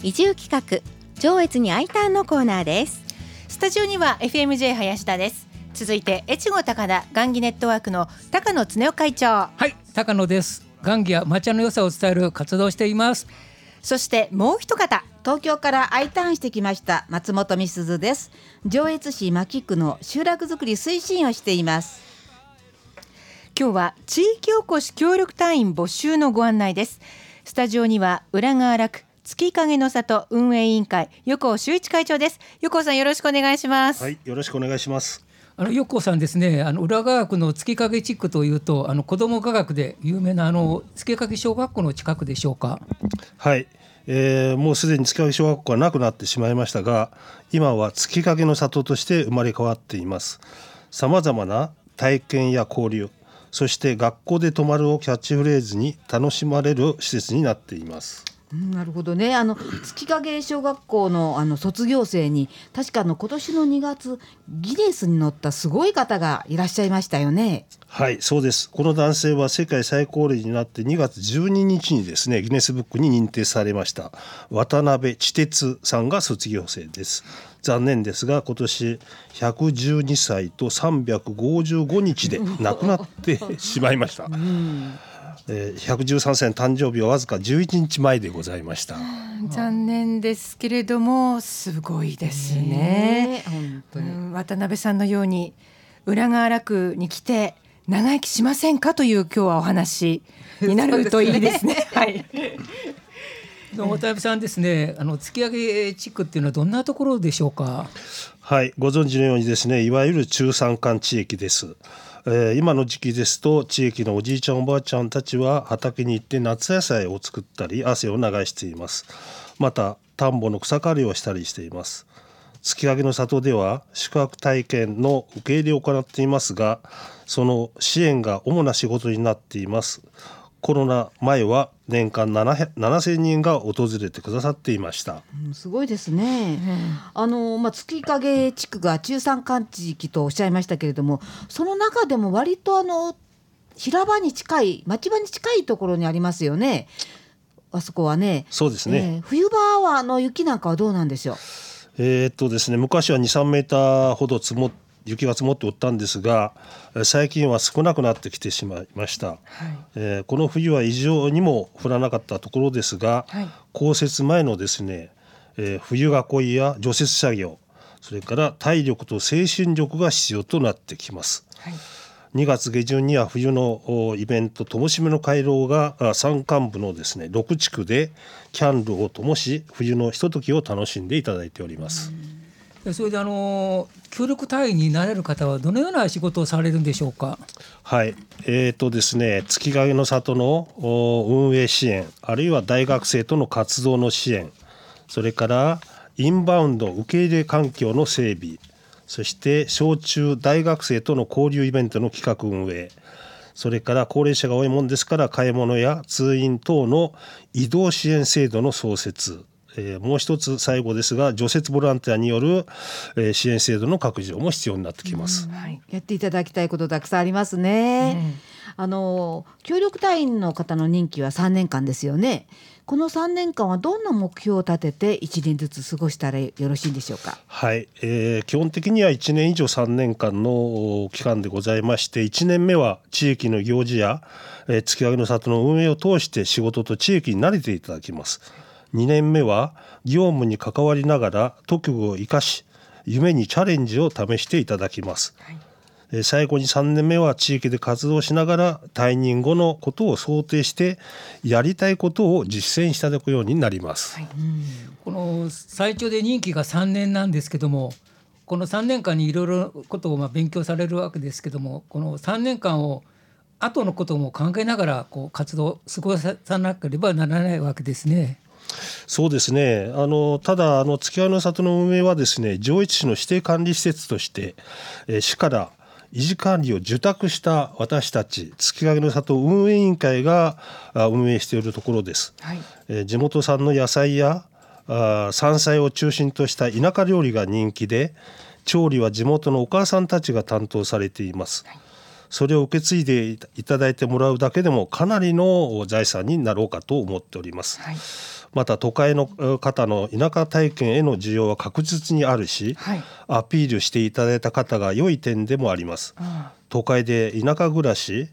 移住企画上越に I ターンのコーナーです。スタジオには FMJ 林田です。続いて越後高田雁木ネットワークの高野恒夫会長。はい高野です。雁木や抹茶の良さを伝える活動をしています。そしてもう一方東京から I ターンしてきました松本美鈴です。上越市牧区の集落づくり推進をしています。今日は地域おこし協力隊員募集のご案内です。スタジオには浦川楽月影の里運営委員会横尾修一会長です。横尾さんよろしくお願いします。はいよろしくお願いします。あの横尾さんですねあの浦川区の月影地区というとあの子ども科学で有名なあの月影小学校の近くでしょうか？はい。えー、もうすでに月影小学校はなくなってしまいましたが今は月影の里として生まれ変わっています。さまざまな体験や交流そして学校で泊まるをキャッチフレーズに楽しまれる施設になっていますなるほどね。あの月影小学校のあの卒業生に確かの今年の2月ギネスに載ったすごい方がいらっしゃいましたよね。はいそうです。この男性は世界最高齢になって2月12日にですねギネスブックに認定されました。渡辺千哲さんが卒業生です。残念ですが今年112歳と355日で亡くなってしまいました。うんえー、113歳の誕生日はわずか11日前でございました。残念ですけれどもすごいですね。本当に渡辺さんのように浦川楽に来て長生きしませんかという今日はお話になるといいですね。すねはい。渡辺さんですね、あの突き上げ地区っていうのはどんなところでしょうか？はい、ご存知のようにですね、いわゆる中山間地域です。えー、今の時期ですと地域のおじいちゃんおばあちゃんたちは畑に行って夏野菜を作ったり汗を流しています。また田んぼの草刈りをしたりしています。月影の里では宿泊体験の受け入れを行っていますがその支援が主な仕事になっています。コロナ前は年間7000人が訪れてくださっていました、うん、すごいですね、うん、あのまあ、月影地区が中山間地域とおっしゃいましたけれどもその中でも割とあの平場に近い町場に近いところにありますよね。あそこはね。そうですね、えー、冬場はあの雪なんかはどうなんでしょう？えー、っとですね昔は23メーターほど積もって雪が積もっておったんですが最近は少なくなってきてしまいました、はい、えー、この冬は異常にも降らなかったところですが、はい、降雪前のですね、えー、冬囲いや除雪作業それから体力と精神力が必要となってきます、はい。2月下旬には冬のイベントともしめの回廊が山間部のですね6地区でキャンドルを灯し冬のひとときを楽しんでいただいております。それであの協力隊員になれる方はどのような仕事をされるんでしょうか？はい、えーとですね、月影の里の運営支援、あるいは大学生との活動の支援、それからインバウンド受け入れ環境の整備、そして小中大学生との交流イベントの企画運営、それから高齢者が多いもんですから買い物や通院等の移動支援制度の創設えー、もう一つ最後ですが除雪ボランティアによる、えー、支援制度の拡充も必要になってきます、はい、やっていただきたいことたくさんありますね、うん、あの協力隊員の方の任期は3年間ですよね。この3年間はどんな目標を立てて1年ずつ過ごしたらよろしいんでしょうか？はい、えー、基本的には1年以上3年間の期間でございまして1年目は地域の行事や、えー、月上げの里の運営を通して仕事と地域に慣れていただきます。2年目は業務に関わりながら特技を生かし夢にチャレンジを試していただきます、はい、最後に3年目は地域で活動しながら退任後のことを想定してやりたいことを実践していただくようになります、はい、この最長で任期が3年なんですけどもこの3年間にいろいろことをまあ勉強されるわけですけどもこの3年間を後のことも考えながらこう活動過ごさなければならないわけですね。そうですね。あのただあの月合の里の運営はですね上越市の指定管理施設として、えー、市から維持管理を受託した私たち月影の里運営委員会が運営しているところです、はい、えー、地元産の野菜やあ山菜を中心とした田舎料理が人気で調理は地元のお母さんたちが担当されています、はい。それを受け継いでいただいてもらうだけでもかなりの財産になろうかと思っております、はい、また都会の方の田舎体験への需要は確実にあるし、はい、アピールしていただいた方が良い点でもあります。都会で田舎暮らし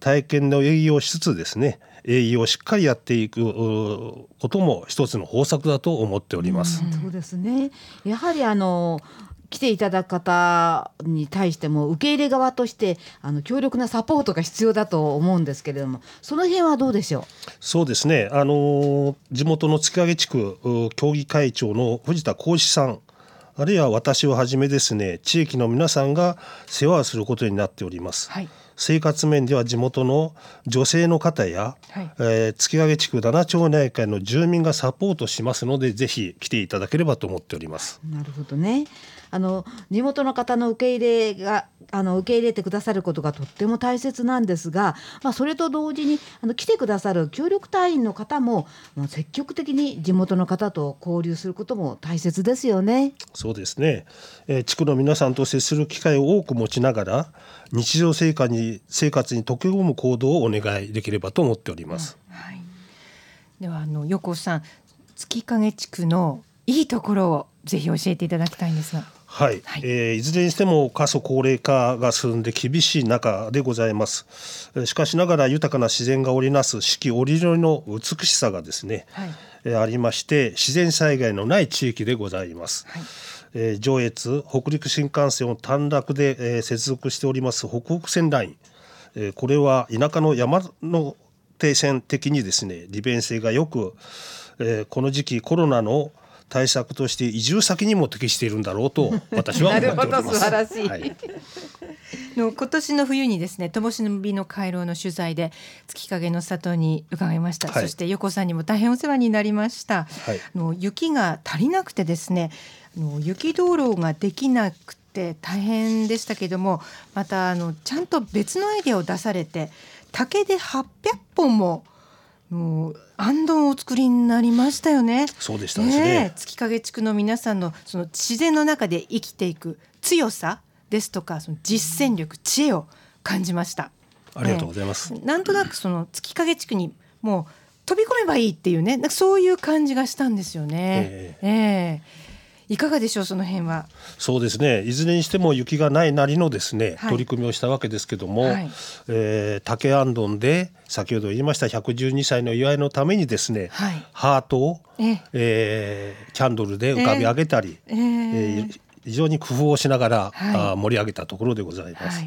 体験の営業をしつつですね営業をしっかりやっていくことも一つの方策だと思っております。そうですねやはりあの来ていただく方に対しても受け入れ側としてあの強力なサポートが必要だと思うんですけれどもその辺はどうでしょう？そうですね。あの地元の月影地区協議会長の藤田浩志さんあるいは私をはじめですね地域の皆さんが世話をすることになっております。はい。生活面では地元の女性の方や、はい、えー、月影地区七町内会の住民がサポートしますのでぜひ来ていただければと思っております。なるほどねあの地元の方の受け入れがあの受け入れてくださることがとっても大切なんですが、まあ、それと同時にあの来てくださる協力隊員の方ももう積極的に地元の方と交流することも大切ですよね。そうですね、えー、地区の皆さんと接する機会を多く持ちながら日常生活に生活に溶け込む行動をお願いできればと思っております。うん、はい、ではあの横さん月影地区のいいところをぜひ教えていただきたいんですが。はい、はい、えー、いずれにしても過疎高齢化が進んで厳しい中でございます。しかしながら豊かな自然が織りなす四季折々の美しさがですね、はい、えー、ありまして自然災害のない地域でございます、はい、えー、上越北陸新幹線を短絡で、えー、接続しております北北線ライン、えー、これは田舎の山の停線的にですね利便性がよく、えー、この時期コロナの対策として移住先にも適しているんだろうと 私は思っております。素晴らしい、はい、の今年の冬にですね灯火の回廊の取材で月影の里に伺いました、はい、そして横さんにも大変お世話になりました、はい、の雪が足りなくてですねの雪道路ができなくて大変でしたけどもまたあのちゃんと別のアイデアを出されて竹で800本ももうあんどんお作りになりましたよね。そうでしたね。月影地区の皆さんのその自然の中で生きていく強さですとかその実践力知恵を感じました。ありがとうございます。えー、なんとなくその月影地区にもう飛び込めばいいっていうねそういう感じがしたんですよね。えー、えーいかがでしょうその辺は？そうですね。いずれにしても雪がないなりのですね、はい、取り組みをしたわけですけども、はい、えー、竹あんどんで先ほど言いました112歳の祝いのためにですね、はい、ハートを、ええ。ー、キャンドルで浮かび上げたり、えー、えー、非常に工夫をしながら、はい、盛り上げたところでございます。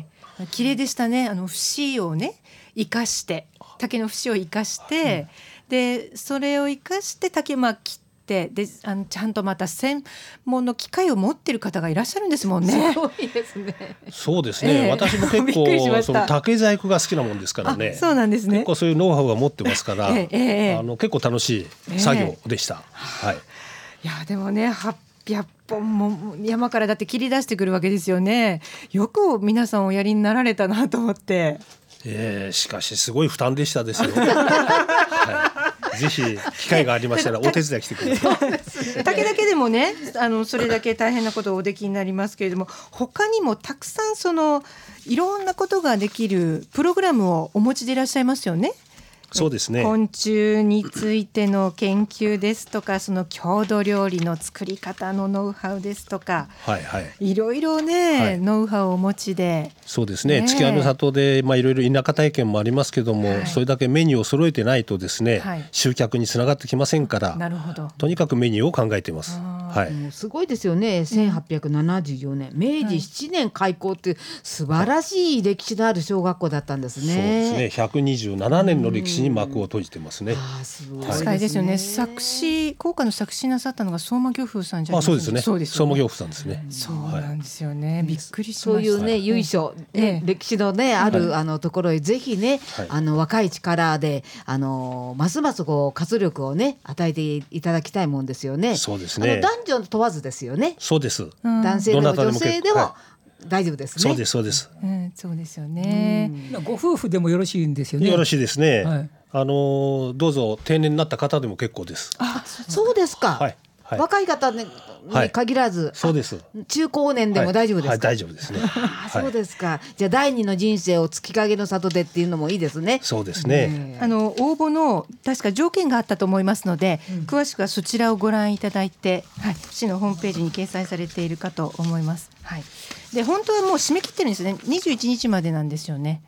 綺麗でしたね。あの節をね生かして竹の節を生かして、でそれを生かして竹まあ切ってであのちゃんとまた専門の機械を持ってる方がいらっしゃるんですもんね。すごいですね。そうですね。えー、私も結構 その竹細工が好きなもんですからね。そうなんですね。結構そういうノウハウが持ってますから、えー、あの結構楽しい作業でした。はい。いやでもね800本も山からだって切り出してくるわけですよね。よく皆さんおやりになられたなと思って。えー、しかしすごい負担でしたですよ。はいぜひ機会がありましたら お手伝いしてください。竹だけでもね、あのそれだけ大変なことをおできになりますけれども、他にもたくさんそのいろんなことができるプログラムをお持ちでいらっしゃいますよね。そうですね。昆虫についての研究ですとかその郷土料理の作り方のノウハウですとか、はいはい、いろいろね、はい、ノウハウをお持ちで。そうですね、ね、月夜の里で、まあ、いろいろ田舎体験もありますけども、はい、それだけメニューを揃えてないとですね、はい、集客につながってきませんからなるほど。とにかくメニューを考えています。はい、すごいですよね。1874年、明治7年開校っていう素晴らしい歴史のある小学校だったんですね。そうですね。127年の歴史に幕を閉じてますね。確かにですよね。作詞効果の作詞なさったのが相馬漁夫さんじゃないですか。そうですね。そうです、相馬漁夫さんですね。そうなんですよね。びっくりしそういうね由緒、ね歴史のねあるあのところへぜひねあの若い力であのますますこう活力をね与えていただきたいもんですよね。そうですね。男女問わずですよね。そうです。男性でも女性でも。大丈夫ですね。そうですそうです。うん、そうですよね。ご夫婦でもよろしいんですよね。よろしいですね。はい、あのどうぞ定年になった方でも結構です。あ、そうですか。はい。はい、若い方ね、に限らず、そうです。中高年でも大丈夫ですか、大丈夫ですね。あ そうですか、じゃあ第二の人生を月影の里でっていうのもいいですね。そうですね、あの応募の確か条件があったと思いますので、うん、詳しくはそちらをご覧いただいて、はい、市のホームページに掲載されているかと思います。はい。で本当はもう締め切ってるんですね。21日までなんですよね。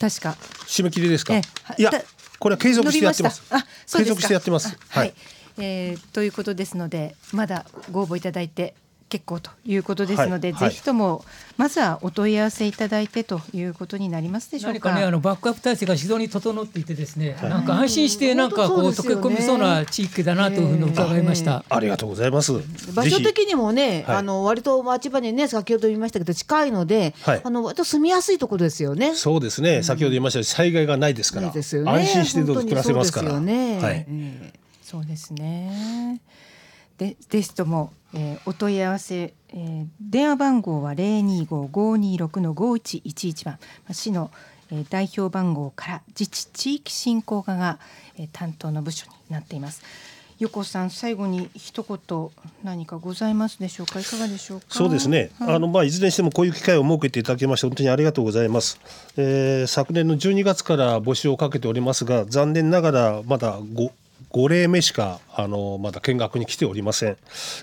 確か。締め切りですか？いやこれは継続してやってます。あ継続してやってます。はい、えー、ということですのでまだご応募いただいて結構ということですので、はい、ぜひともまずはお問い合わせいただいてということになりますでしょうか。何かねあのバックアップ体制が非常に整っていてですね、はい、なんか安心してなんかこう溶け込みそうな地域だなというふうに伺いました。ありがとうございます。場所的にもね、あの割と町場にね先ほど言いましたけど近いので、あの割と住みやすいところですよね。そうですね。先ほど言いました災害がないですから、安心して暮らせますから。ね、はい。そうですね。でですとも、えー、お問い合わせ、えー、電話番号は零二五五二六の五一一一番。市の、えー、代表番号から自治地域振興課が、えー、担当の部署になっています。横さん最後に一言何かございますでしょうか？いかがでしょうか？そうですね、はい、あのまあいずれにしてもこういう機会を設けていただきまして本当にありがとうございます、えー、昨年の12月から募集をかけておりますが残念ながらまだ5例目しかあのまだ見学に来ておりません、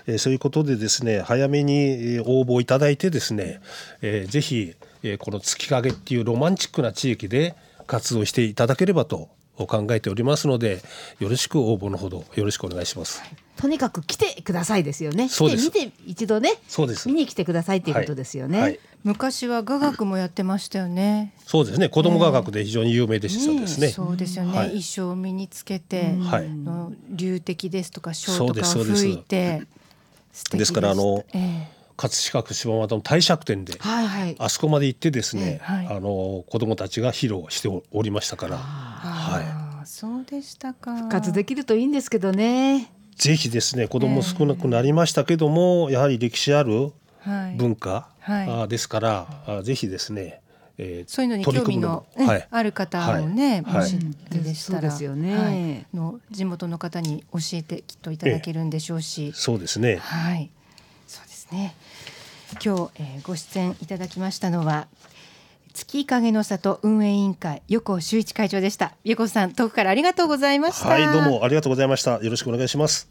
えー、そういうことでですね早めに応募いただいてですね、えー、ぜひ、えー、この月影っていうロマンチックな地域で活動していただければと考えておりますのでよろしく応募のほどよろしくお願いします。とにかく来てくださいですよね。そうです見て一度ね。そうです。見に来てくださいっていうことですよね。はいはい、昔は雅楽もやってましたよね。そうですね。子供雅楽で非常に有名でしたですね。ねそうですよね。はい、衣装を身につけて、はい、の流滴ですとか小とかを吹いて。ですからあの。えー葛飾区柴又の帝釈天で、はいはい、あそこまで行ってですね、はい、あの子供たちが披露しておりましたから、はい、そうでしたか。復活できるといいんですけどね。ぜひですね子供少なくなりましたけども、やはり歴史ある文化、はい、ですから、はい、ぜひですねえー、そういうのに興味の、はい、ある方もね、はい、もしでしたら、ですよね、の地元の方に教えてきっといただけるんでしょうし、そうですね。はい。そうですね。今日、えー、ご出演いただきましたのは月影の里運営委員会横修一会長でした。横さん遠くからありがとうございました。はいどうもありがとうございました。よろしくお願いします。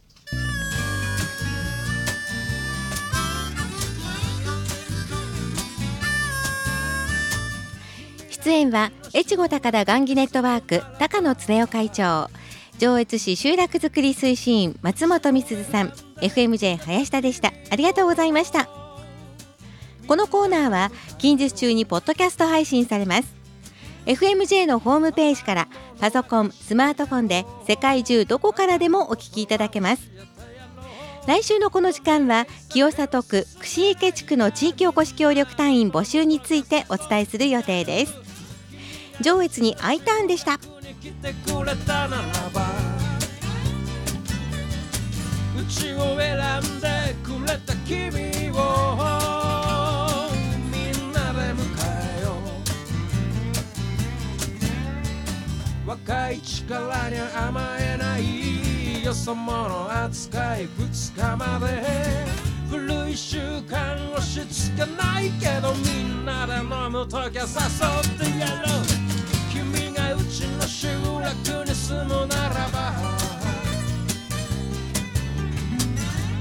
出演は越後高田雁木ネットワーク高野恒夫会長上越市集落づくり推進員松本美鈴さん FMJ 林田でした。ありがとうございましたこのコーナーは近日中にポッドキャスト配信されます。FMJ のホームページからパソコン、スマートフォンで世界中どこからでもお聞きいただけます。来週のこの時間は清里区串池地区の地域おこし協力隊員募集についてお伝えする予定です。上越に I ターンでした。うちを選んでくれた。若い力に甘えないよそ者扱い2日まで古い習慣押し付けないけどみんなで飲むときは誘ってやろう君がうちの集落に住むならば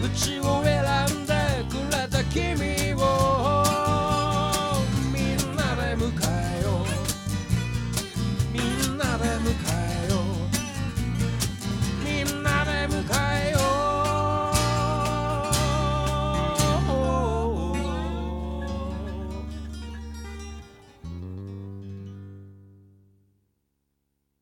うちを